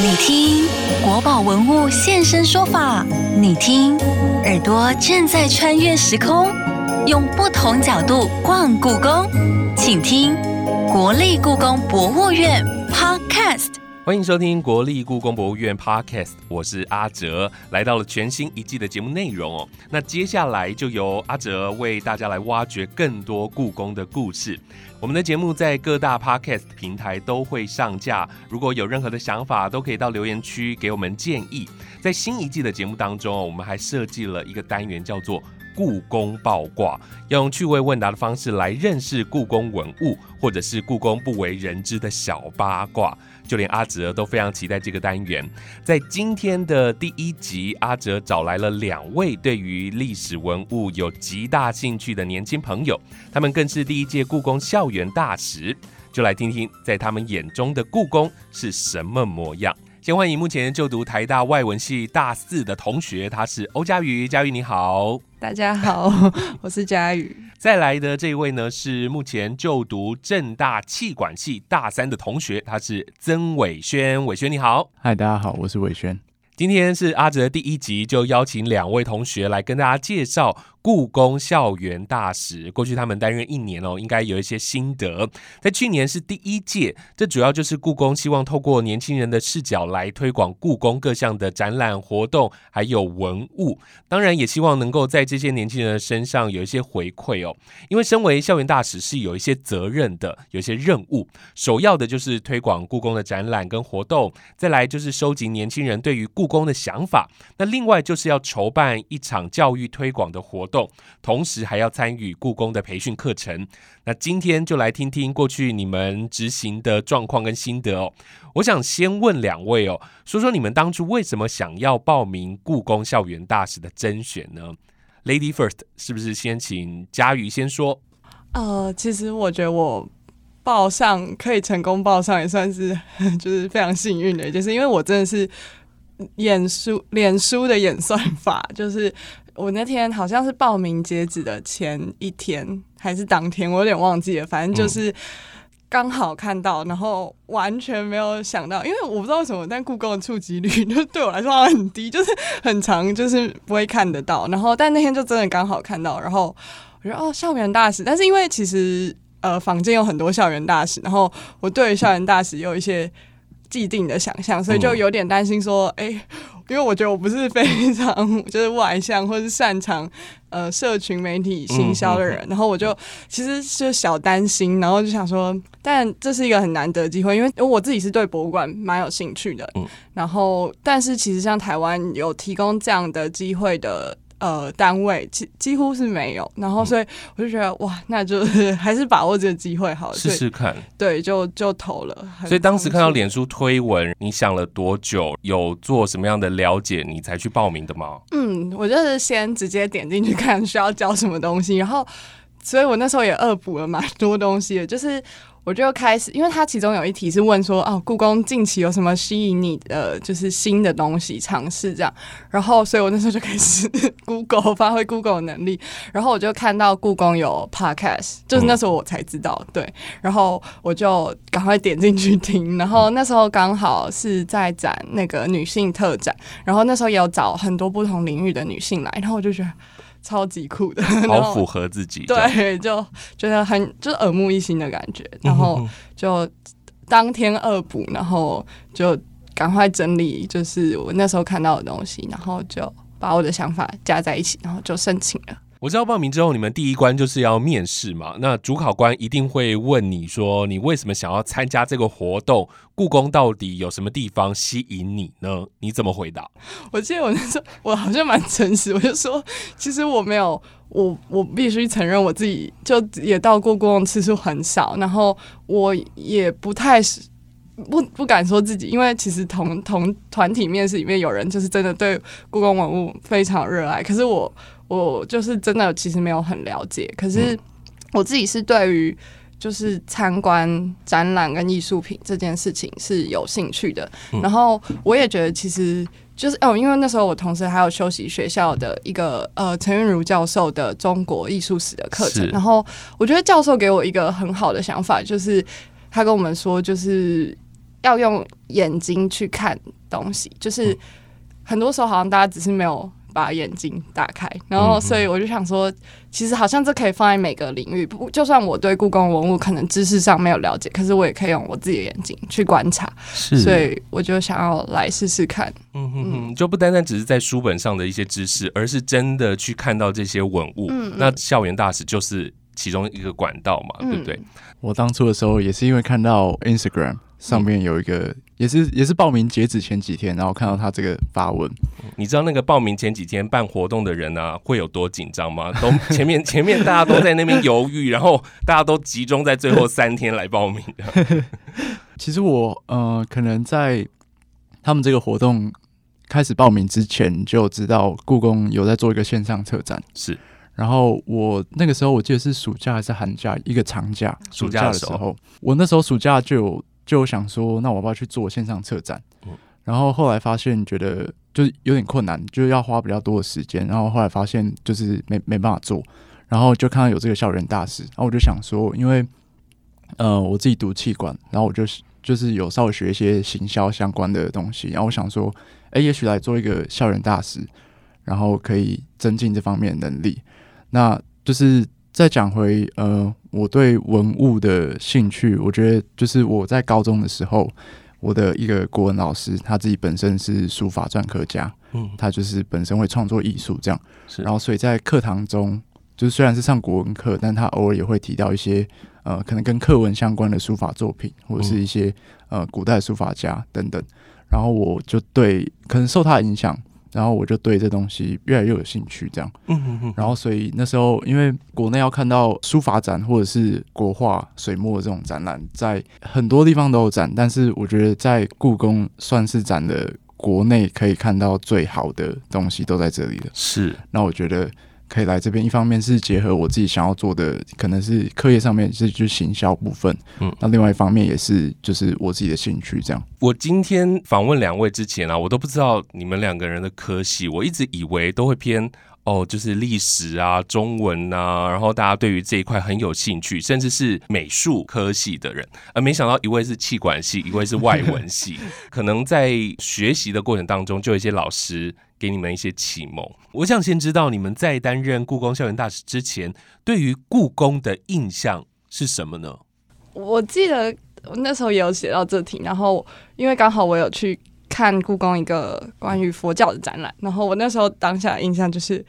你听国宝文物现身说法，你听耳朵正在穿越时空，用不同角度逛故宫，请听国立故宫博物院 Podcast。欢迎收听国立故宫博物院 Podcast，我是阿哲，来到了全新一季的节目内容哦。那接下来就由阿哲为大家来挖掘更多故宫的故事。我们的节目在各大 Podcast 平台都会上架，如果有任何的想法，都可以到留言区给我们建议。在新一季的节目当中我们还设计了一个单元，叫做。故宫爆卦，用趣味问答的方式来认识故宫文物，或者是故宫不为人知的小八卦。就连阿哲都非常期待这个单元。在今天的第一集，阿哲找来了两位对于历史文物有极大兴趣的年轻朋友，他们更是第一届故宫校园大使。就来听听，在他们眼中的故宫是什么模样。先欢迎目前就读台大外文系大四的同学，他是欧佳瑜。佳瑜你好，大家好，我是佳瑜。再来的这一位呢，是目前就读正大气管系大三的同学，他是曾伟轩。伟轩你好，嗨，大家好，我是伟轩。今天是阿哲第一集，就邀请两位同学来跟大家介绍。故宫校园大使，过去他们担任一年哦，应该有一些心得。在去年是第一届，这主要就是故宫希望透过年轻人的视角来推广故宫各项的展览活动，还有文物。当然，也希望能够在这些年轻人的身上有一些回馈哦。因为身为校园大使是有一些责任的，有一些任务。首要的就是推广故宫的展览跟活动，再来就是收集年轻人对于故宫的想法。那另外就是要筹办一场教育推广的活动。同时还要参与故宫的培训课程。那今天就来听听过去你们执行的状况跟心得哦。我想先问两位哦，说说你们当初为什么想要报名故宫校园大使的甄选呢？Lady First，是不是先请佳瑜先说？呃，其实我觉得我报上可以成功报上，也算是 就是非常幸运的，就是因为我真的是演书脸书的演算法，就是。我那天好像是报名截止的前一天还是当天，我有点忘记了。反正就是刚好看到，然后完全没有想到，因为我不知道为什么，但故宫的触及率就对我来说很低，就是很长，就是不会看得到。然后但那天就真的刚好看到，然后我觉得哦，校园大使。但是因为其实呃，坊间有很多校园大使，然后我对校园大使有一些既定的想象，所以就有点担心说，哎。因为我觉得我不是非常就是外向或是擅长呃社群媒体行销的人，然后我就其实就小担心，然后就想说，但这是一个很难得机会，因为因为我自己是对博物馆蛮有兴趣的，然后但是其实像台湾有提供这样的机会的。呃，单位几几乎是没有，然后所以我就觉得哇，那就是 还是把握这个机会好了，试试看。对，就就投了。所以当时看到脸书推文，你想了多久？有做什么样的了解，你才去报名的吗？嗯，我就是先直接点进去看需要交什么东西，然后，所以我那时候也恶补了蛮多东西的，就是。我就开始，因为他其中有一题是问说，哦，故宫近期有什么吸引你的，就是新的东西尝试这样。然后，所以我那时候就开始 Google 发挥 Google 能力。然后我就看到故宫有 Podcast，就是那时候我才知道，对。然后我就赶快点进去听。然后那时候刚好是在展那个女性特展，然后那时候也有找很多不同领域的女性来，然后我就觉得。超级酷的，好符合自己。对，就觉得很就是耳目一新的感觉，然后 就当天恶补，然后就赶快整理，就是我那时候看到的东西，然后就把我的想法加在一起，然后就申请了。我知道报名之后，你们第一关就是要面试嘛。那主考官一定会问你说，你为什么想要参加这个活动？故宫到底有什么地方吸引你呢？你怎么回答？我记得我那时候我好像蛮诚实，我就说，其实我没有，我我必须承认我自己就也到过故宫次数很少，然后我也不太是不不敢说自己，因为其实同同团体面试里面有人就是真的对故宫文物非常热爱，可是我。我就是真的，其实没有很了解。可是我自己是对于就是参观展览跟艺术品这件事情是有兴趣的。然后我也觉得，其实就是哦，因为那时候我同时还有修习学校的一个呃陈韵如教授的中国艺术史的课程。然后我觉得教授给我一个很好的想法，就是他跟我们说，就是。要用眼睛去看东西，就是很多时候好像大家只是没有把眼睛打开，然后所以我就想说，其实好像这可以放在每个领域，不就算我对故宫文物可能知识上没有了解，可是我也可以用我自己的眼睛去观察，是所以我就想要来试试看。嗯哼哼，就不单单只是在书本上的一些知识，而是真的去看到这些文物。嗯嗯那校园大使就是其中一个管道嘛，嗯对不对？我当初的时候也是因为看到 Instagram 上面有一个，也是也是报名截止前几天，然后看到他这个发文，你知道那个报名前几天办活动的人啊，会有多紧张吗？都前面前面大家都在那边犹豫，然后大家都集中在最后三天来报名的。其实我呃，可能在他们这个活动开始报名之前就知道故宫有在做一个线上策展，是，然后我那个时候我记得是暑假还是寒假，一个长假，暑假的时候假的时候，我那时候暑假就有就有想说，那我要不要去做线上策展？嗯然后后来发现觉得就是有点困难，就是要花比较多的时间，然后后来发现就是没没办法做，然后就看到有这个校园大使，然后我就想说，因为呃我自己读气管，然后我就是就是有稍微学一些行销相关的东西，然后我想说，哎，也许来做一个校园大使，然后可以增进这方面的能力。那就是再讲回呃我对文物的兴趣，我觉得就是我在高中的时候。我的一个国文老师，他自己本身是书法篆刻家，嗯，他就是本身会创作艺术这样，是，然后所以在课堂中，就是虽然是上国文课，但他偶尔也会提到一些呃可能跟课文相关的书法作品，或者是一些呃古代书法家等等。然后我就对可能受他的影响，然后我就对这东西越来越有兴趣这样。嗯嗯嗯，然后所以那时候因为国内要看到书法展或者是国画、水墨这种展览，在很多地方都有展，但是我觉得在故宫算是展的国内可以看到最好的东西都在这里了。是，那我觉得可以来这边，一方面是结合我自己想要做的，可能是课业上面是就是行销部分，嗯那另外一方面也是就是我自己的兴趣这样。我今天访问两位之前啊，我都不知道你们两个人的科系，我一直以为都会偏哦，就是历史啊、中文啊，然后大家对于这一块很有兴趣，甚至是美术科系的人，而 没想到一位是气管系，一位是外文系，可能在学习的过程当中，就有一些老师。给你们一些启蒙。我想先知道你们在担任故宫校园大使之前，对于故宫的印象是什么呢？我记得我那时候也有写到这题，然后因为刚好我有去看故宫一个关于佛教的展览，然后我那时候当下的印象就是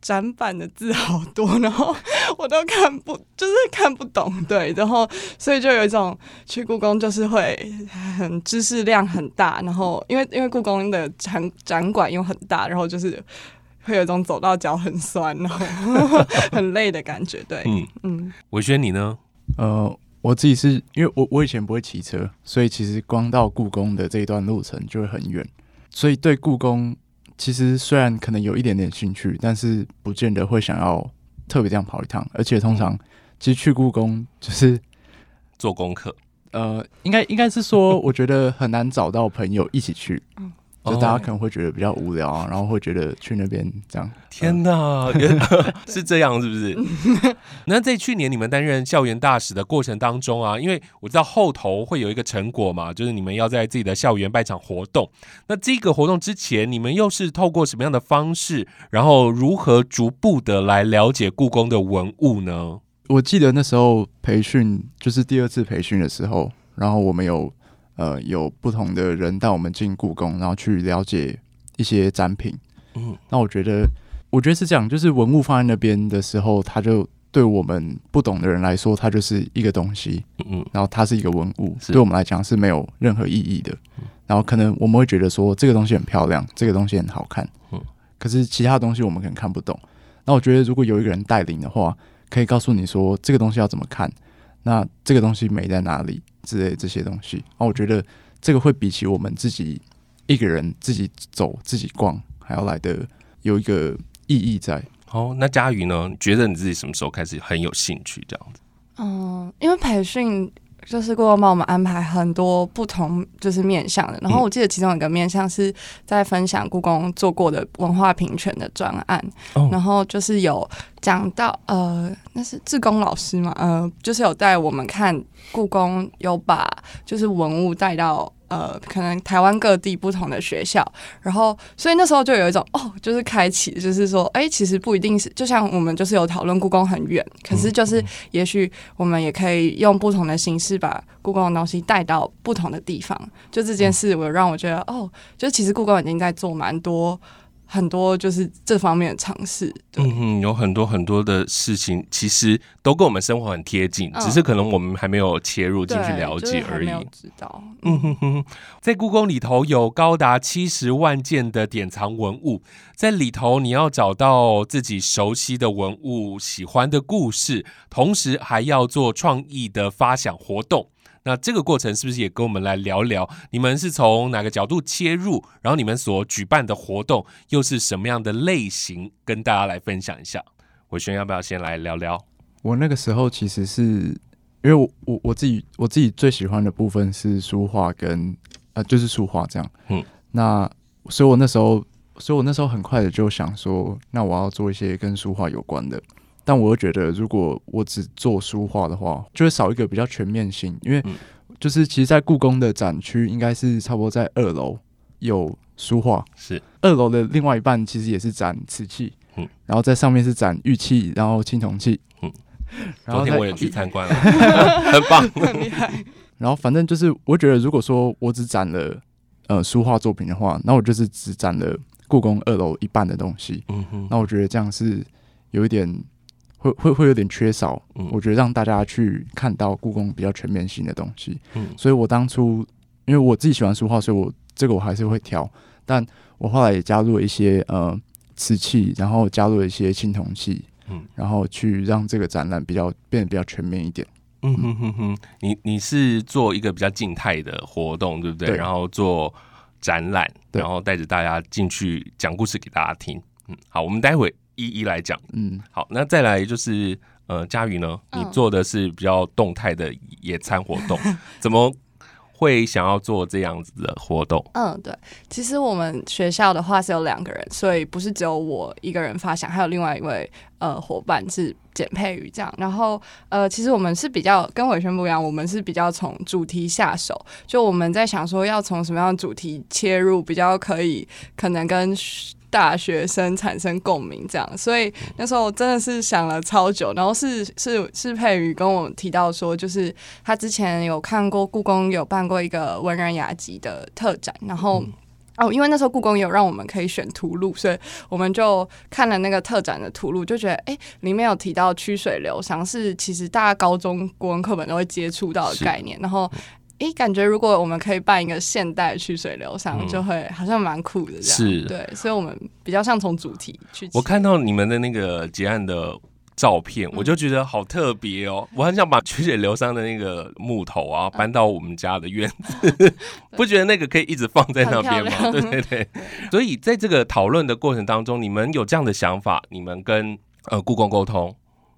展板的字好多，然后我都看不就是看不懂，对，然后所以就有一种去故宫就是会很知识量很大，然后因为因为故宫的展展馆又很大，然后就是会有一种走到脚很酸，然后 很累的感觉，对，嗯，嗯伟轩你呢？呃，我自己是因为我我以前不会骑车，所以其实光到故宫的这一段路程就会很远，所以对故宫其实虽然可能有一点点兴趣，但是不见得会想要特别这样跑一趟，而且通常其实去故宫就是做功课，呃，应该应该是说，我觉得很难找到朋友一起去。就大家可能会觉得比较无聊啊，然后会觉得去那边这样。天哪，是这样，是不是？那在去年你们担任校园大使的过程当中啊，因为我知道后头会有一个成果嘛，就是你们要在自己的校园办场活动。那这个活动之前，你们又是透过什么样的方式，然后如何逐步的来了解故宫的文物呢？我记得那时候培训就是第二次培训的时候，然后我们有呃有不同的人带我们进故宫，然后去了解一些展品。嗯，那我觉得，我觉得是这样，就是文物放在那边的时候，它就对我们不懂的人来说，它就是一个东西，嗯然后它是一个文物，对我们来讲是没有任何意义的。然后可能我们会觉得说这个东西很漂亮，这个东西很好看，嗯可是其他东西我们可能看不懂。那我觉得如果有一个人带领的话，可以告诉你说这个东西要怎么看，那这个东西美在哪里之类这些东西。那我觉得这个会比起我们自己一个人自己走自己逛还要来的有一个意义在。好，那佳瑜呢？你觉得你自己什么时候开始很有兴趣这样子？嗯，因为培训就是故宫帮我们安排很多不同就是面向的，然后我记得其中一个面向是在分享故宫做过的文化平权的专案，哦然后就是有讲到呃，那是志工老师嘛，呃，就是有带我们看故宫，有把就是文物带到呃，可能台湾各地不同的学校，然后所以那时候就有一种哦，就是开启，就是说，哎，其实不一定是，就像我们就是有讨论故宫很远，可是就是也许我们也可以用不同的形式把故宫的东西带到不同的地方，就这件事，我让我觉得哦，就其实故宫已经在做蛮多。很多就是这方面的尝试，嗯哼，有很多很多的事情，其实都跟我们生活很贴近，只是可能我们还没有切入进去了解而已。知道，嗯哼哼，在故宫里头有高达七十万件的典藏文物，在里头你要找到自己熟悉的文物、喜欢的故事，同时还要做创意的发想活动。那这个过程是不是也跟我们来聊聊？你们是从哪个角度切入？然后你们所举办的活动又是什么样的类型？跟大家来分享一下。伟轩要不要先来聊聊？我那个时候其实是因为我我我自己我自己最喜欢的部分是书画跟呃就是书画这样。嗯，那所以我那时候所以我那时候很快的就想说，那我要做一些跟书画有关的。但我又觉得，如果我只做书画的话，就会少一个比较全面性。因为就是其实，在故宫的展区应该是差不多在二楼有书画，是。二楼的另外一半其实也是展瓷器，嗯，然后在上面是展玉器，然后青铜器，嗯，昨天我也去参观了，很棒，很厉害。然后反正就是，我觉得如果说我只展了呃书画作品的话，那我就是只展了故宫二楼一半的东西，嗯哼，那我觉得这样是有一点。会会会有点缺少，嗯我觉得让大家去看到故宫比较全面性的东西。嗯，所以我当初因为我自己喜欢书画，所以我这个我还是会挑。但我后来也加入了一些呃瓷器，然后加入了一些青铜器，嗯，然后去让这个展览比较变得比较全面一点。嗯哼哼哼，你你是做一个比较静态的活动，对不对？然后做展览，然后带着大家进去讲故事给大家听。嗯，好，我们待会。一一来讲，嗯，好，那再来就是，呃，佳宇呢，你做的是比较动态的野餐活动，怎么会想要做这样子的活动？嗯，对，其实我们学校的话是有两个人，所以不是只有我一个人发想，还有另外一位呃伙伴是简佩宇这样。然后呃，其实我们是比较跟伟轩不一样，我们是比较从主题下手，就我们在想说要从什么样的主题切入，比较可以可能跟。大学生产生共鸣，这样，所以那时候真的是想了超久。然后是是是佩瑜跟我提到说，就是他之前有看过故宫有办过一个文人雅集的特展，然后哦，因为那时候故宫有让我们可以选图录，所以我们就看了那个特展的图录，就觉得哎，里面有提到曲水流觞是其实大家高中国文课本都会接触到的概念，然后。诶，感觉如果我们可以办一个现代去水流觞，就会好像蛮酷的这样。是，对，所以我们比较像从主题去。我看到你们的那个结案的照片，我就觉得好特别哦。我很想把曲水流觞的那个木头啊搬到我们家的院子，不觉得那个可以一直放在那边吗？对对对。所以在这个讨论的过程当中，你们有这样的想法，你们跟呃故宫沟通，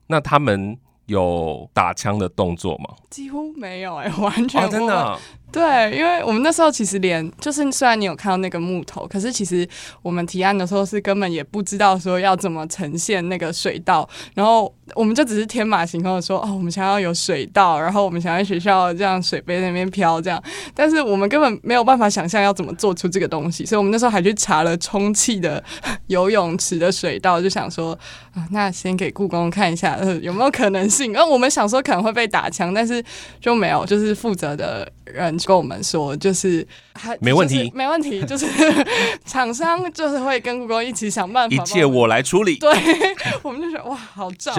那他们。有打枪的动作吗？几乎没有哎，完全真的。对，因为我们那时候其实连就是虽然你有看到那个木头，可是其实我们提案的时候是根本也不知道说要怎么呈现那个水道，然后我们就只是天马行空的说哦，我们想要有水道，然后我们想在学校这样水杯那边飘这样，但是我们根本没有办法想象要怎么做出这个东西，所以我们那时候还去查了充气的 游泳池的水道，就想说啊，那先给故宫看一下有没有可能性，然后我们想说可能会被打枪，但是就没有，就是负责的。人跟我们说，就是还没问题，没问题，就是 厂商就是会跟故宫一起想办法，一切我来处理。对，我们就觉得哇，好照。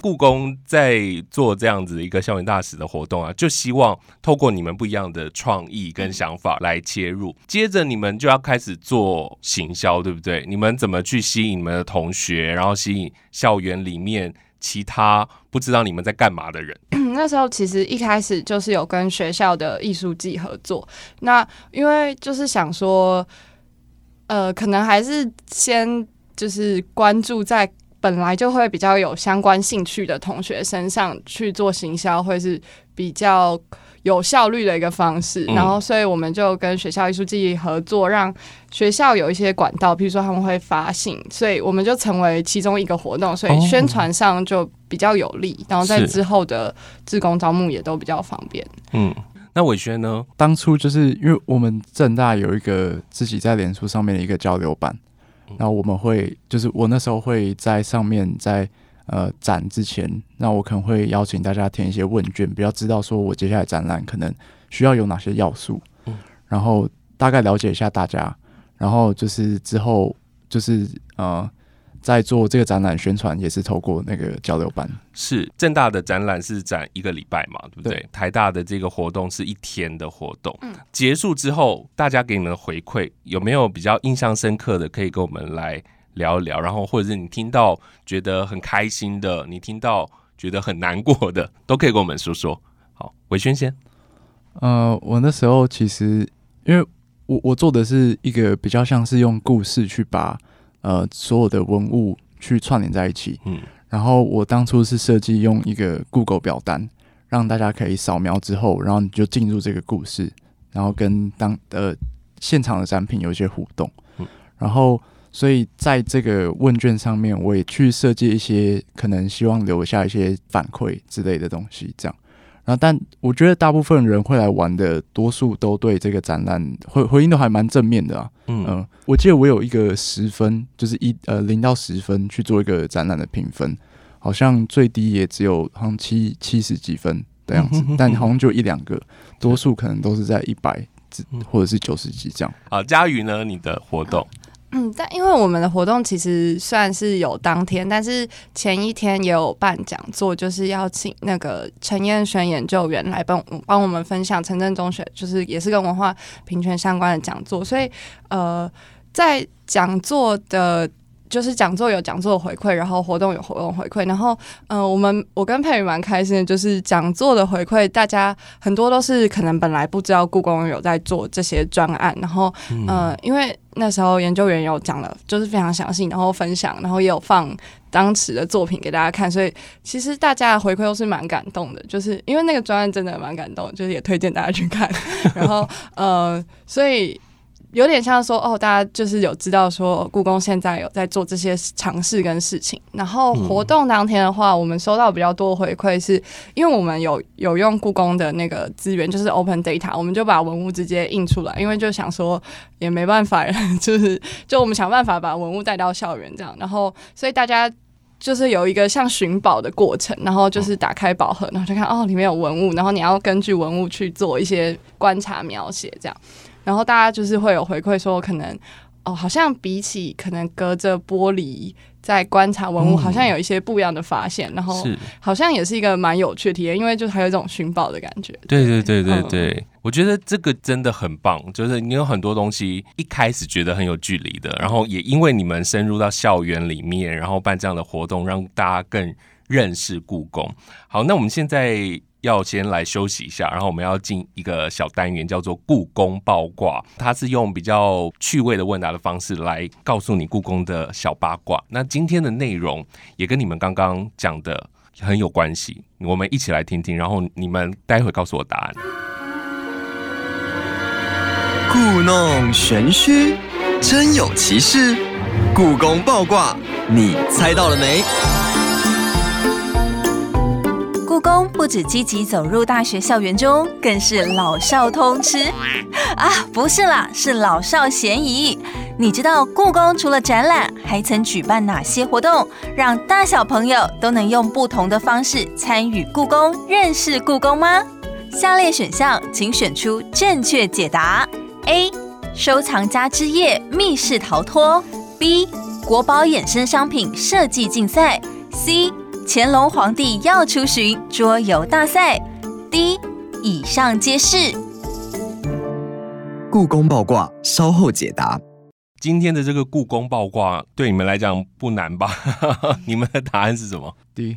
故宫 在做这样子一个校园大使的活动啊，就希望透过你们不一样的创意跟想法来切入，接着你们就要开始做行销，对不对？你们怎么去吸引你们的同学，然后吸引校园里面？其他不知道你们在干嘛的人，那时候其实一开始就是有跟学校的艺术系合作。那因为就是想说，呃，可能还是先就是关注在本来就会比较有相关兴趣的同学身上去做行销，会是比较有效率的一个方式。嗯然后，所以我们就跟学校艺术季合作，让学校有一些管道，比如说他们会发信，所以我们就成为其中一个活动，所哦以宣传上就比较有利，然后在之后的志工招募也都比较方便。嗯，那伟轩呢？当初就是因为我们正大有一个自己在脸书上面的一个交流版，嗯然后我们会就是我那时候会在上面在呃展之前，那我可能会邀请大家填一些问卷，比较知道说我接下来展览可能需要有哪些要素，嗯。然后大概了解一下大家，然后就是之后就是呃在做这个展览宣传也是透过那个交流班，是正大的展览是展一个礼拜嘛，对不对？对。台大的这个活动是一天的活动，嗯。结束之后大家给你们的回馈有没有比较印象深刻的，可以跟我们来聊一聊？然后或者是你听到觉得很开心的，你听到觉得很难过的，都可以跟我们说说。好，伟轩先，呃，我那时候其实因为我我做的是一个比较像是用故事去把呃所有的文物去串联在一起，嗯然后我当初是设计用一个 Google 表单，让大家可以扫描之后，然后你就进入这个故事，然后跟当呃现场的展品有一些互动，嗯然后所以在这个问卷上面，我也去设计一些可能希望留下一些反馈之类的东西，这样。然后，但我觉得大部分人会来玩的，多数都对这个展览回回应都还蛮正面的啊。嗯嗯，我记得我有一个十分，就是一呃零到十分去做一个展览的评分，好像最低也只有好像七七十几分的样子嗯哼哼，但好像就一两个，多数可能都是在一百嗯或者是九十几这样。好，佳宇呢？你的活动嗯，但因为我们的活动其实算是有当天，但是前一天也有办讲座，就是要请那个陈彦轩研究员来帮帮我们分享城镇中学，就是也是跟文化平权相关的讲座，所以呃，在讲座的。就是讲座有讲座的回馈，然后活动有活动回馈，然后嗯、呃我们我跟佩宇蛮开心的，就是讲座的回馈，大家很多都是可能本来不知道故宫有在做这些专案，然后嗯。呃，因为那时候研究员有讲了，就是非常详细，然后分享，然后也有放当时的作品给大家看，所以其实大家的回馈都是蛮感动的，就是因为那个专案真的蛮感动，就是也推荐大家去看，然后呃，所以。有点像说哦，大家就是有知道说故宫现在有在做这些尝试跟事情。然后活动当天的话，我们收到比较多回馈是，因为我们有 有用故宫的那个资源，就是 Open Data，我们就把文物直接印出来，因为就想说也没办法，就是就我们想办法把文物带到校园这样，然后所以大家。就是有一个像寻宝的过程，然后就是打开宝盒，然后就看哦里面有文物，然后你要根据文物去做一些观察描写，这样，然后大家就是会有回馈说，可能哦好像比起可能隔着玻璃在观察文物，嗯好像有一些不一样的发现，然后是好像也是一个蛮有趣的体验，因为就是还有一种寻宝的感觉。对对对对嗯对，我觉得这个真的很棒，就是你有很多东西一开始觉得很有距离的，然后也因为你们深入到校园里面，然后办这样的活动，让大家更认识故宫。好，那我们现在要先来休息一下，然后我们要进一个小单元，叫做故宫爆卦，它是用比较趣味的问答的方式来告诉你故宫的小八卦。那今天的内容也跟你们刚刚讲的很有关系，我们一起来听听，然后你们待会告诉我答案。故弄玄虚，真有其事。故宫爆卦，你猜到了没？故宫不止积极走入大学校园中，更是老少通吃啊！不是啦，是老少咸宜。你知道故宫除了展览，还曾举办哪些活动，让大小朋友都能用不同的方式参与故宫、认识故宫吗？下列选项，请选出正确解答。A. 收藏家之夜密室逃脱；B. 国宝衍生商品设计竞赛；C. 乾隆皇帝要出巡桌游大赛；D. 以上皆是。故宫爆卦，稍后解答。今天的这个故宫爆卦对你们来讲不难吧？你们的答案是什么？D，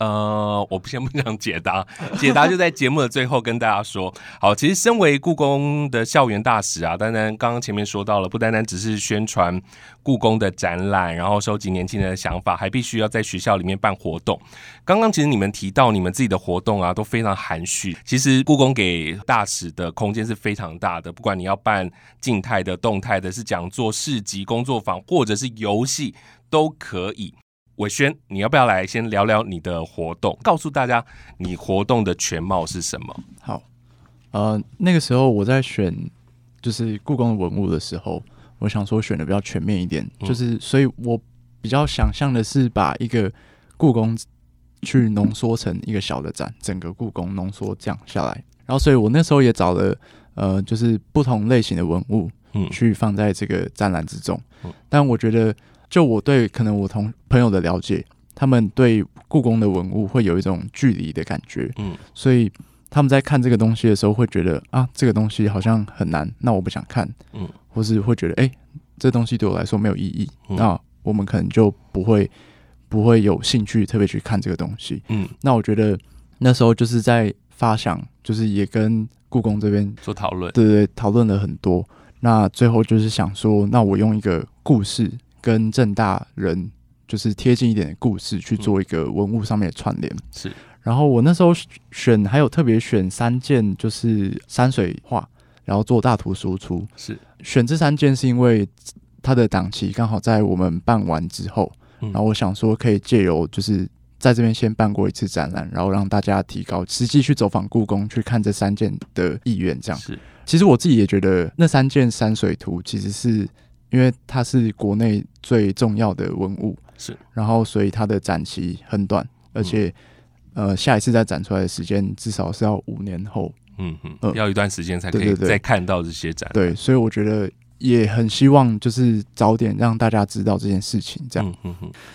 呃，我不先不想解答，解答就在节目的最后跟大家说。好，其实身为故宫的校园大使啊，当然刚刚前面说到了，不单单只是宣传故宫的展览，然后收集年轻人的想法，还必须要在学校里面办活动。刚刚其实你们提到你们自己的活动啊，都非常含蓄。其实故宫给大使的空间是非常大的，不管你要办静态的、动态的，是讲座、市集、工作坊，或者是游戏，都可以。伟轩，你要不要来先聊聊你的活动，告诉大家你活动的全貌是什么？好，呃，那个时候我在选就是故宫的文物的时候，我想说选的比较全面一点，嗯就是所以我比较想象的是把一个故宫去浓缩成一个小的展，整个故宫浓缩这样下来。然后，所以我那时候也找了呃，就是不同类型的文物，嗯去放在这个展览之中嗯。但我觉得，就我对可能我同朋友的了解，他们对故宫的文物会有一种距离的感觉，嗯所以他们在看这个东西的时候，会觉得啊，这个东西好像很难，那我不想看，嗯，或是会觉得，哎、这东西对我来说没有意义，嗯那我们可能就不会不会有兴趣特别去看这个东西。嗯，那我觉得那时候就是在发想，就是也跟故宫这边做讨论。对对对讨论了很多。那最后就是想说，那我用一个故事跟正大人就是贴近一点的故事去做一个文物上面的串联。是，然后我那时候选还有特别选三件，就是山水画，然后做大图输出。是，选这三件是因为它的档期刚好在我们办完之后，嗯然后我想说可以借由就是在这边先办过一次展览，然后让大家提高实际去走访故宫去看这三件的意愿。这样，是，其实我自己也觉得那三件山水图其实是因为它是国内最重要的文物，是，然后所以它的展期很短，而且、呃下一次再展出来的时间至少是要五年后。嗯嗯，呃要一段时间才可以再看到这些展。对，所以我觉得也很希望就是早点让大家知道这件事情，这样。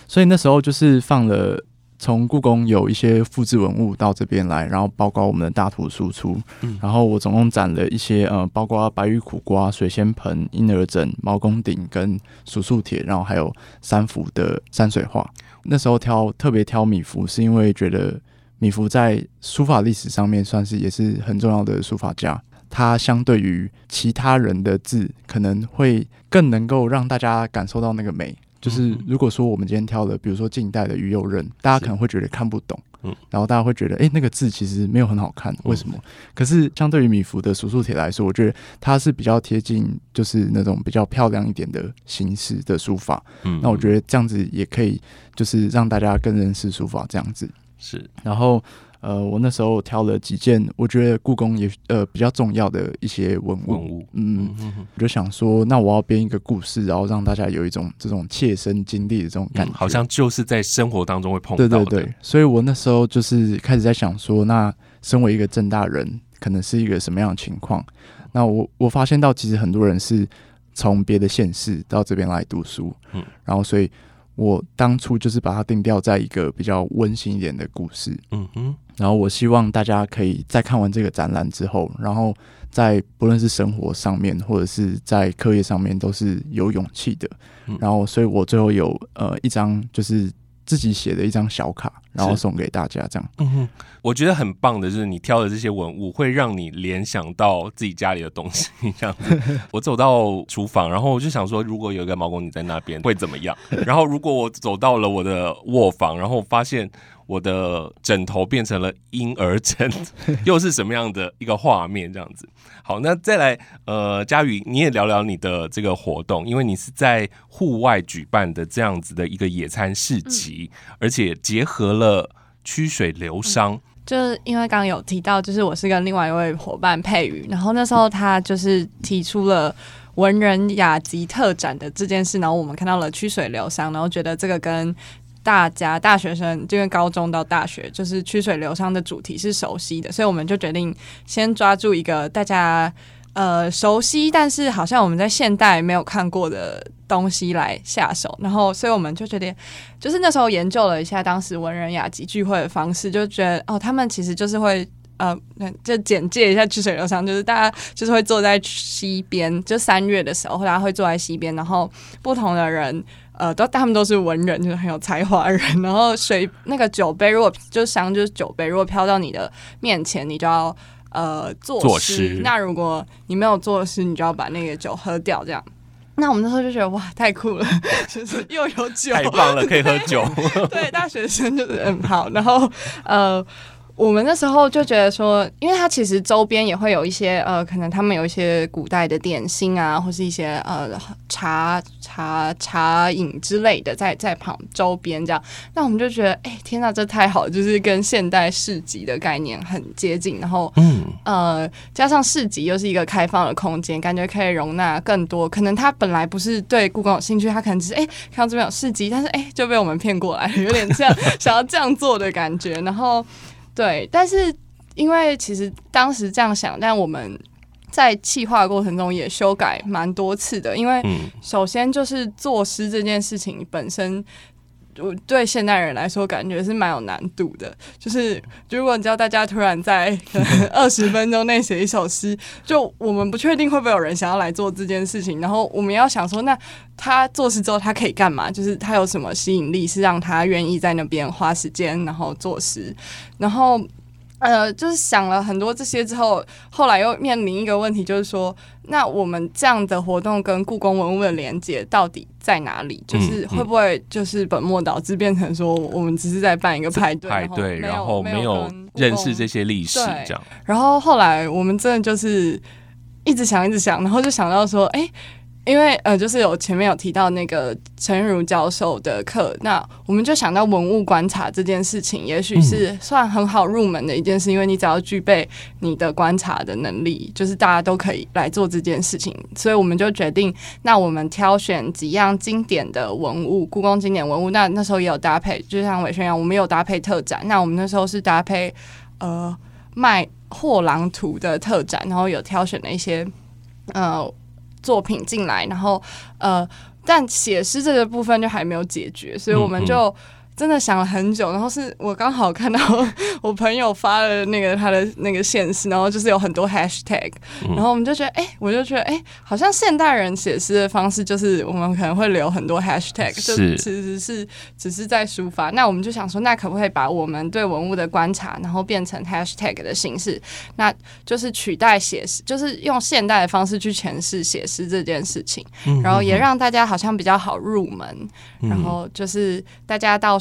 所以那时候就是放了从故宫有一些复制文物到这边来，然后包括我们的大图输出，嗯然后我总共展了一些呃，包括白玉苦瓜、水仙盆、婴儿枕、毛公鼎跟数数铁，然后还有三幅的山水画。那时候挑特别挑米芾，是因为觉得米芾在书法历史上面算是也是很重要的书法家。他相对于其他人的字，可能会更能够让大家感受到那个美。就是嗯如果说我们今天挑的，比如说近代的于右任，大家可能会觉得看不懂，嗯然后大家会觉得，诶，那个字其实没有很好看，为什么？可是相对于米芾的数数帖来说，我觉得它是比较贴近，就是那种比较漂亮一点的形式的书法。嗯那我觉得这样子也可以，就是让大家更认识书法这样子。是，然后呃，我那时候挑了几件，我觉得故宫也呃比较重要的一些文物。文物。嗯，我就想说，那我要编一个故事，然后让大家有一种这种切身经历的这种感嗯，觉，好像就是在生活当中会碰到的。对对，所以我那时候就是开始在想说，那身为一个正大人，可能是一个什么样的情况？那我我发现到，其实很多人是从别的县市到这边来读书，嗯，然后所以我当初就是把它定调在一个比较温馨一点的故事，嗯哼，然后我希望大家可以在看完这个展览之后，然后在不论是生活上面或者是在课业上面都是有勇气的。嗯。然后，所以我最后有呃一张就是自己写的一张小卡，然后送给大家这样。嗯哼，我觉得很棒的就是你挑的这些文物会让你联想到自己家里的东西，这样子。我走到厨房，然后我就想说，如果有一个毛公你在那边会怎么样？然后如果我走到了我的卧房，然后发现我的枕头变成了婴儿枕，又是什么样的一个画面？这样子。好，那再来，呃，佳宇，你也聊聊你的这个活动，因为你是在户外举办的这样子的一个野餐市集，而且结合了曲水流觞。就是因为刚刚有提到，就是我是跟另外一位伙伴佩瑜，然后那时候他就是提出了文人雅集特展的这件事，然后我们看到了曲水流觞，然后觉得这个跟大家大学生，就因为高中到大学，就是曲水流觞的主题是熟悉的，所以我们就决定先抓住一个大家呃熟悉，但是好像我们在现代没有看过的东西来下手，然后所以我们就决定，就是那时候研究了一下当时文人雅集聚会的方式，就觉得哦，他们其实就是会。呃，那就简介一下曲水流觞，就是大家就是会坐在溪边，就三月的时候，大家会坐在溪边，然后不同的人呃，都他们都是文人，就是很有才华的人。然后水那个酒杯，如果就香就是酒杯，如果飘到你的面前，你就要呃作诗。那如果你没有作诗，你就要把那个酒喝掉，这样。那我们那时候就觉得哇，太酷了，就是又有酒，太棒了，可以喝酒。对，大学生就是嗯好，然后呃。我们那时候就觉得说，因为它其实周边也会有一些呃，可能他们有一些古代的点心啊，或是一些呃茶茶茶饮之类的，在在旁周边这样。那我们就觉得，哎，天呐，这太好了，就是跟现代市集的概念很接近。然后，嗯，呃，加上市集又是一个开放的空间，感觉可以容纳更多。可能他本来不是对故宫有兴趣，他可能只是哎看到这边有市集，但是哎就被我们骗过来了，有点像想要这样做的感觉。然后。对，但是因为其实当时这样想，但我们在计划过程中也修改蛮多次的。因为首先就是作诗这件事情本身，我对现代人来说感觉是蛮有难度的。就是如果你叫大家突然在 二十分钟内写一首诗，就我们不确定会不会有人想要来做这件事情。然后我们要想说，那他作诗之后他可以干嘛？就是他有什么吸引力是让他愿意在那边花时间然后作诗？然后，呃，就是想了很多这些之后，后来又面临一个问题，就是说，那我们这样的活动跟故宫文物的连接到底在哪里？就是会不会就是本末倒置，变成说我们只是在办一个派对，派对，然后没有认识这些历史，这样。然后后来我们真的就是一直想，一直想，然后就想到说，哎。因为呃，就是有前面有提到那个陈如教授的课，那我们就想到文物观察这件事情，也许是算很好入门的一件事，因为你只要具备你的观察的能力，就是大家都可以来做这件事情。所以我们就决定，那我们挑选几样经典的文物，故宫经典文物。那那时候也有搭配，就像伟轩一样，我们有搭配特展。那我们那时候是搭配呃卖货郎图的特展，然后有挑选了一些呃。作品进来，然后呃，但写诗这个部分就还没有解决，所以我们就。真的想了很久，然后是我刚好看到我朋友发了那个他的那个现实，然后就是有很多 hashtag，然后我们就觉得，哎，我就觉得，哎，好像现代人写诗的方式就是我们可能会留很多 hashtag，就其实是只是在抒发。那我们就想说，那可不可以把我们对文物的观察，然后变成 hashtag 的形式，那就是取代写诗，就是用现代的方式去诠释写诗这件事情，然后也让大家好像比较好入门，然后就是大家到。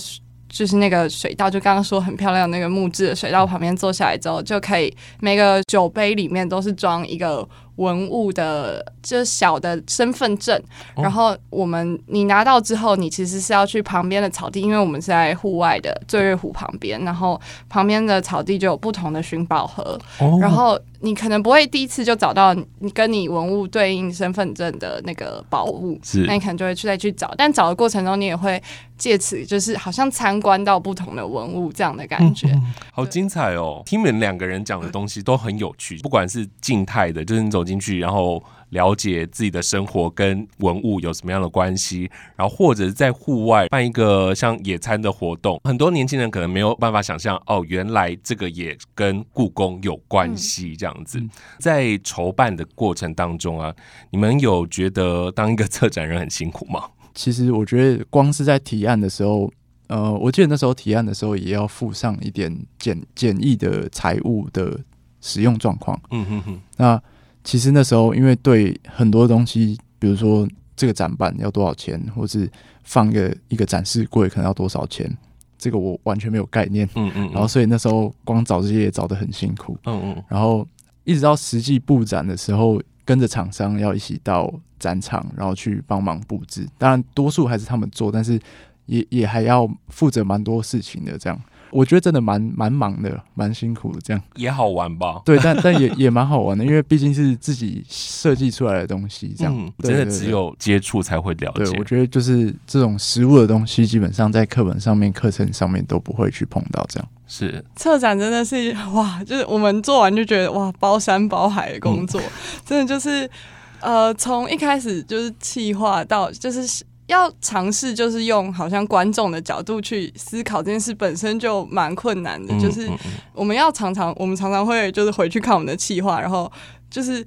就是那个水稻，就刚刚说很漂亮那个木质的水稻旁边坐下来之后，就可以每个酒杯里面都是装一个。文物的，就是小的身份证，然后我们你拿到之后，你其实是要去旁边的草地，因为我们是在户外的醉月湖旁边，然后旁边的草地就有不同的寻宝盒，然后你可能不会第一次就找到你跟你文物对应身份证的那个宝物，那你可能就会去再去找，但找的过程中你也会借此就是好像参观到不同的文物这样的感觉，好精彩哦！听你们两个人讲的东西都很有趣，不管是静态的，就是你走。进去，然后了解自己的生活跟文物有什么样的关系，然后或者是在户外办一个像野餐的活动，很多年轻人可能没有办法想象，哦，原来这个也跟故宫有关系。这样子，在筹办的过程当中啊，你们有觉得当一个策展人很辛苦吗？其实我觉得，光是在提案的时候，呃，我记得那时候提案的时候，也要附上一点简简易的财务的使用状况。嗯哼哼，那。其实那时候，因为对很多东西，比如说这个展板要多少钱，或是放一个一个展示柜可能要多少钱，这个我完全没有概念。嗯嗯。然后，所以那时候光找这些也找得很辛苦。嗯嗯。然后一直到实际布展的时候，跟着厂商要一起到展场，然后去帮忙布置。当然，多数还是他们做，但是也也还要负责蛮多事情的这样。我觉得真的蛮蛮忙的，蛮辛苦的，这样也好玩吧？对，但但也也蛮好玩的，因为毕竟是自己设计出来的东西，这样真的只有接触才会了解。对，我觉得就是这种实物的东西，基本上在课本上面、课程上面都不会去碰到。这样是。策展真的是哇，就是我们做完就觉得哇，包山包海的工作，真的就是呃，从一开始就是企划到就是。要尝试就是用好像观众的角度去思考这件事本身就蛮困难的，就是我们要常常我们常常会就是回去看我们的企划，然后就是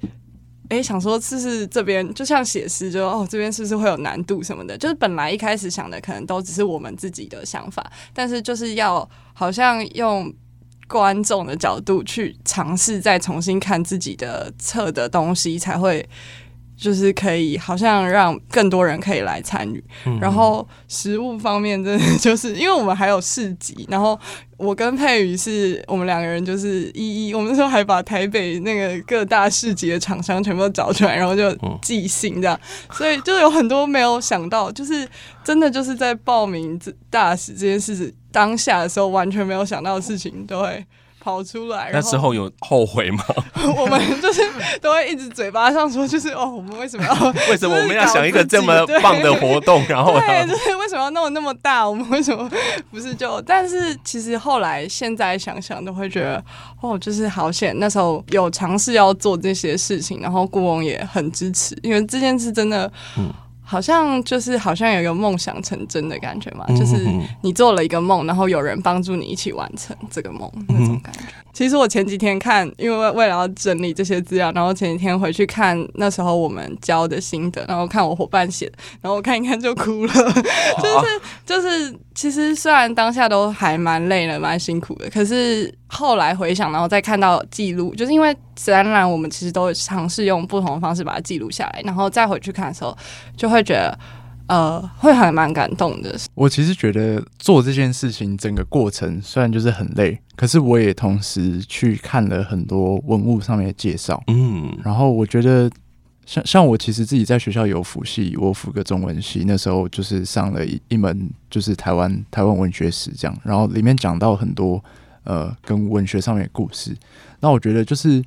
哎，想说试试这边就像写诗，就哦这边是不是会有难度什么的？就是本来一开始想的可能都只是我们自己的想法，但是就是要好像用观众的角度去尝试再重新看自己的测的东西，才会就是可以好像让更多人可以来参与。然后食物方面，真的就是因为我们还有市集，然后。我跟佩宇是我们两个人，就是一一，我们那时候还把台北那个各大市集的厂商全部都找出来，然后就寄信这样，所以就有很多没有想到，就是真的就是在报名这大使这件事当下的时候，完全没有想到的事情都会。跑出来，那时候有后悔吗？我们就是都会一直嘴巴上说，就是哦，我们为什么要 为什么我们要想一个这么棒的活动？然后对，就是为什么要弄那么大？我们为什么不是就？但是其实后来现在想想，都会觉得哦，就是好险，那时候有尝试要做这些事情，然后顾翁也很支持，因为这件事真的。好像就是好像有一个梦想成真的感觉嘛，就是你做了一个梦，然后有人帮助你一起完成这个梦那种感觉。其实我前几天看，因为为了要整理这些资料，然后前几天回去看那时候我们教的心得，然后看我伙伴写，然后我看一看就哭了，就 是就是，其实虽然当下都还蛮累的，蛮辛苦的，可是。后来回想，然后再看到记录，就是因为展览，我们其实都尝试用不同的方式把它记录下来，然后再回去看的时候，就会觉得，呃，会还蛮感动的。我其实觉得做这件事情整个过程虽然就是很累，可是我也同时去看了很多文物上面的介绍，嗯，然后我觉得像像我其实自己在学校有辅系，我辅个中文系，那时候就是上了一一门就是台湾台湾文学史这样，然后里面讲到很多。呃，跟文学上面的故事，那我觉得就是，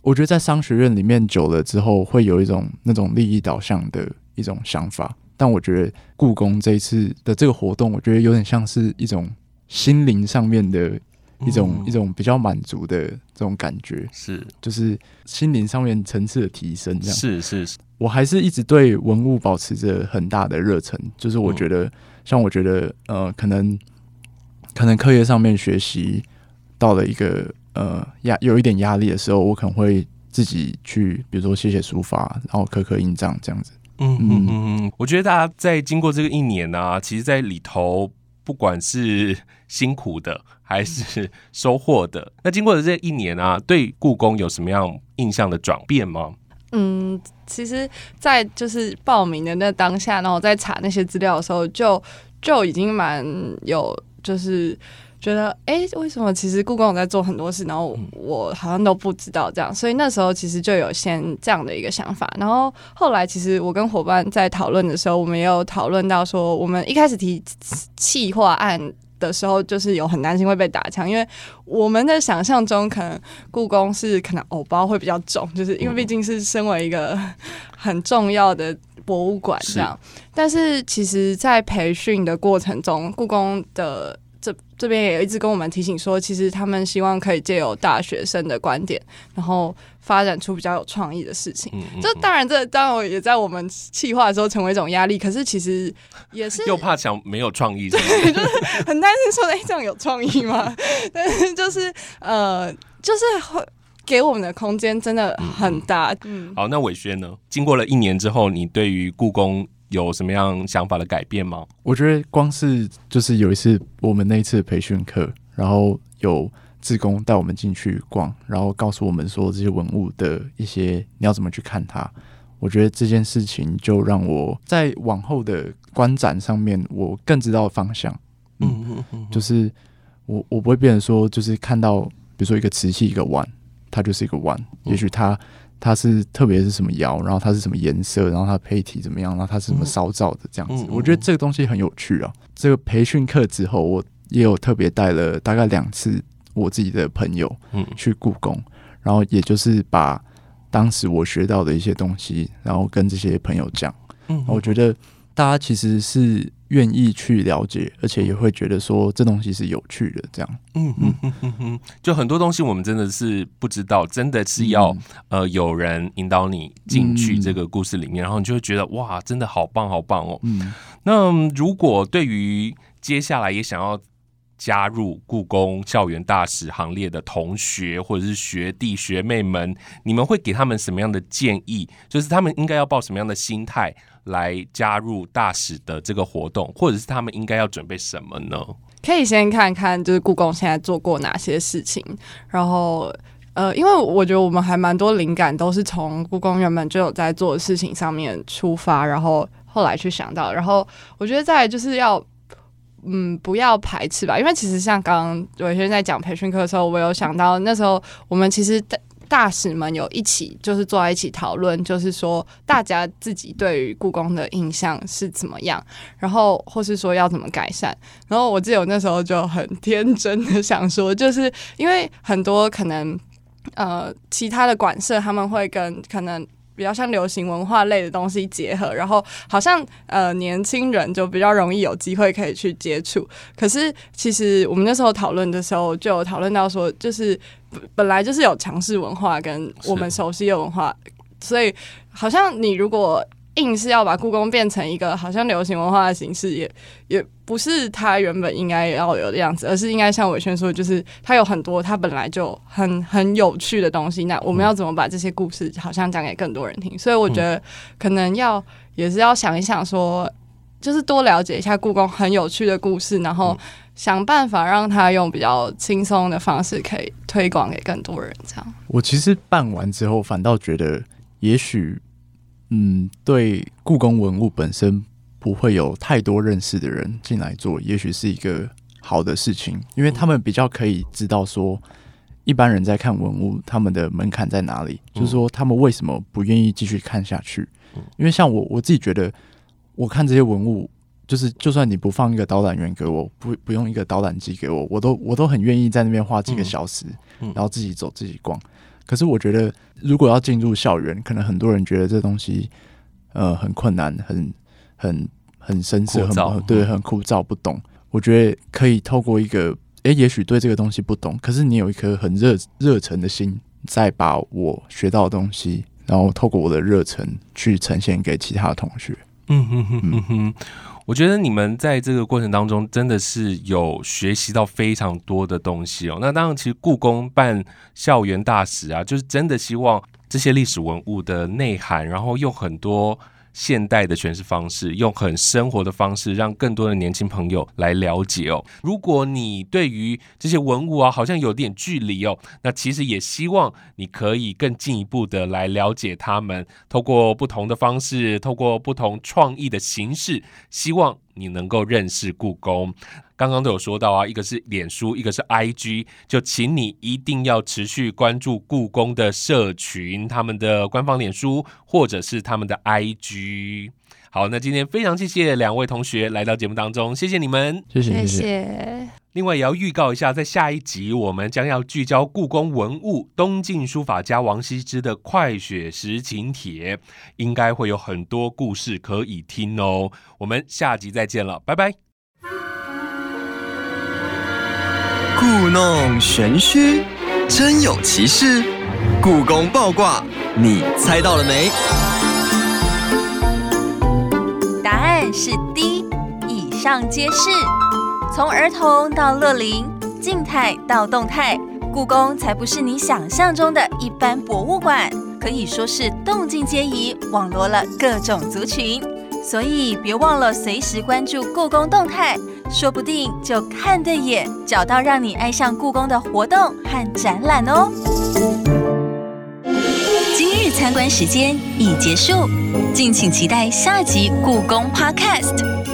我觉得在商学院里面久了之后，会有一种那种利益导向的一种想法。但我觉得故宫这一次的这个活动，我觉得有点像是一种心灵上面的一种一种比较满足的这种感觉，是就是心灵上面层次的提升。这样是是是，我还是一直对文物保持着很大的热忱。就是我觉得，像我觉得，呃，可能。可能课业上面学习到了一个呃压有一点压力的时候，我可能会自己去，比如说写写书法，然后刻刻印章这样子。嗯嗯嗯，我觉得大家在经过这个一年呢，其实，在里头不管是辛苦的还是 收获的，那经过的这一年啊，对故宫有什么样印象的转变吗？嗯，其实，在就是报名的那当下，然后在查那些资料的时候，就就已经蛮有。就是觉得，哎，为什么其实故宫有在做很多事，然后我好像都不知道这样，所以那时候其实就有先这样的一个想法。然后后来，其实我跟伙伴在讨论的时候，我们也有讨论到说，我们一开始提企划案的时候，就是有很担心会被打枪，因为我们的想象中，可能故宫是可能藕包会比较重，就是因为毕竟是身为一个很重要的博物馆这样。但是其实，在培训的过程中，故宫的这这边也一直跟我们提醒说，其实他们希望可以借由大学生的观点，然后发展出比较有创意的事情。这当然，这当然也在我们企划的时候成为一种压力。可是其实也是又怕想没有创意，对，就是很担心说，哎，这样有创意吗？但是就是呃，就是会给我们的空间真的很大。嗯，好，那伟轩呢？经过了一年之后，你对于故宫？有什么样想法的改变吗？我觉得光是就是有一次我们那一次培训课，然后有志工带我们进去逛，然后告诉我们说这些文物的一些你要怎么去看它。我觉得这件事情就让我在往后的观展上面，我更知道方向。嗯嗯嗯，就是我我不会变成说，就是看到比如说一个瓷器一个碗，它就是一个碗，也许它。它是特别是什么窑，然后它是什么颜色，然后它配体怎么样，然后它是什么烧造的这样子。我觉得这个东西很有趣啊。这个培训课之后，我也有特别带了大概两次我自己的朋友去故宫，然后也就是把当时我学到的一些东西，然后跟这些朋友讲。嗯，我觉得大家其实是。愿意去了解，而且也会觉得说这东西是有趣的，这样。嗯嗯嗯嗯嗯，就很多东西我们真的是不知道，真的是要呃有人引导你进去这个故事里面，然后你就会觉得哇，真的好棒好棒哦。嗯，那如果对于接下来也想要加入故宫校园大使行列的同学或者是学弟学妹们，你们会给他们什么样的建议？就是他们应该要抱什么样的心态来加入大使的这个活动，或者是他们应该要准备什么呢？可以先看看，就是故宫现在做过哪些事情，然后呃，因为我觉得我们还蛮多灵感都是从故宫原本就有在做的事情上面出发，然后后来去想到，然后我觉得在就是要。嗯，不要排斥吧，因为其实像刚刚伟轩在讲培训课的时候，我有想到那时候我们其实大大使们有一起就是坐在一起讨论，就是说大家自己对于故宫的印象是怎么样，然后或是说要怎么改善。然后我记得我那时候就很 天真的想说，就是因为很多可能呃其他的馆舍他们会跟可能。比较像流行文化类的东西结合，然后好像呃年轻人就比较容易有机会可以去接触。可是其实我们那时候讨论的时候，就有讨论到说，就是本来就是有强势文化跟我们熟悉的文化，所以好像你如果。硬是要把故宫变成一个好像流行文化的形式，也也不是它原本应该要有的样子，而是应该像伟轩说，就是它有很多它本来就很很有趣的东西。那我们要怎么把这些故事好像讲给更多人听？所以我觉得可能要也是要想一想，说就是多了解一下故宫很有趣的故事，然后想办法让它用比较轻松的方式可以推广给更多人。这样，我其实办完之后，反倒觉得也许。嗯，对故宫文物本身不会有太多认识的人进来做，也许是一个好的事情，因为他们比较可以知道说，一般人在看文物，他们的门槛在哪里，就是说他们为什么不愿意继续看下去。因为像我我自己觉得，我看这些文物，就是就算你不放一个导览员给我，不不用一个导览机给我，我都我都很愿意在那边花几个小时，然后自己走自己逛。可是我觉得，如果要进入校园，可能很多人觉得这东西，呃，很困难，很很很深涩，很对，很枯燥，不懂。我觉得可以透过一个，诶，也许对这个东西不懂，可是你有一颗很热热忱的心，再把我学到的东西，然后透过我的热忱去呈现给其他同学。嗯哼哼哼哼。我觉得你们在这个过程当中真的是有学习到非常多的东西哦。那当然，其实故宫办校园大使啊，就是真的希望这些历史文物的内涵，然后用很多。现代的诠释方式，用很生活的方式，让更多的年轻朋友来了解哦。如果你对于这些文物啊，好像有点距离哦，那其实也希望你可以更进一步的来了解他们，透过不同的方式，透过不同创意的形式，希望。你能够认识故宫，刚刚都有说到啊，一个是脸书，一个是 IG，就请你一定要持续关注故宫的社群，他们的官方脸书或者是他们的 IG。好，那今天非常谢谢两位同学来到节目当中，谢谢你们，谢谢谢谢。另外也要预告一下，在下一集我们将要聚焦故宫文物东晋书法家王羲之的《快雪时晴帖》，应该会有很多故事可以听哦。我们下集再见了，拜拜。故弄玄虚，真有其事；故宫爆卦，你猜到了没？答案是 D，以上皆是。从儿童到乐龄，静态到动态，故宫才不是你想象中的一般博物馆，可以说是动静皆宜，网罗了各种族群。所以别忘了随时关注故宫动态，说不定就看对眼，找到让你爱上故宫的活动和展览哦。今日参观时间已结束，敬请期待下集故宫 Podcast。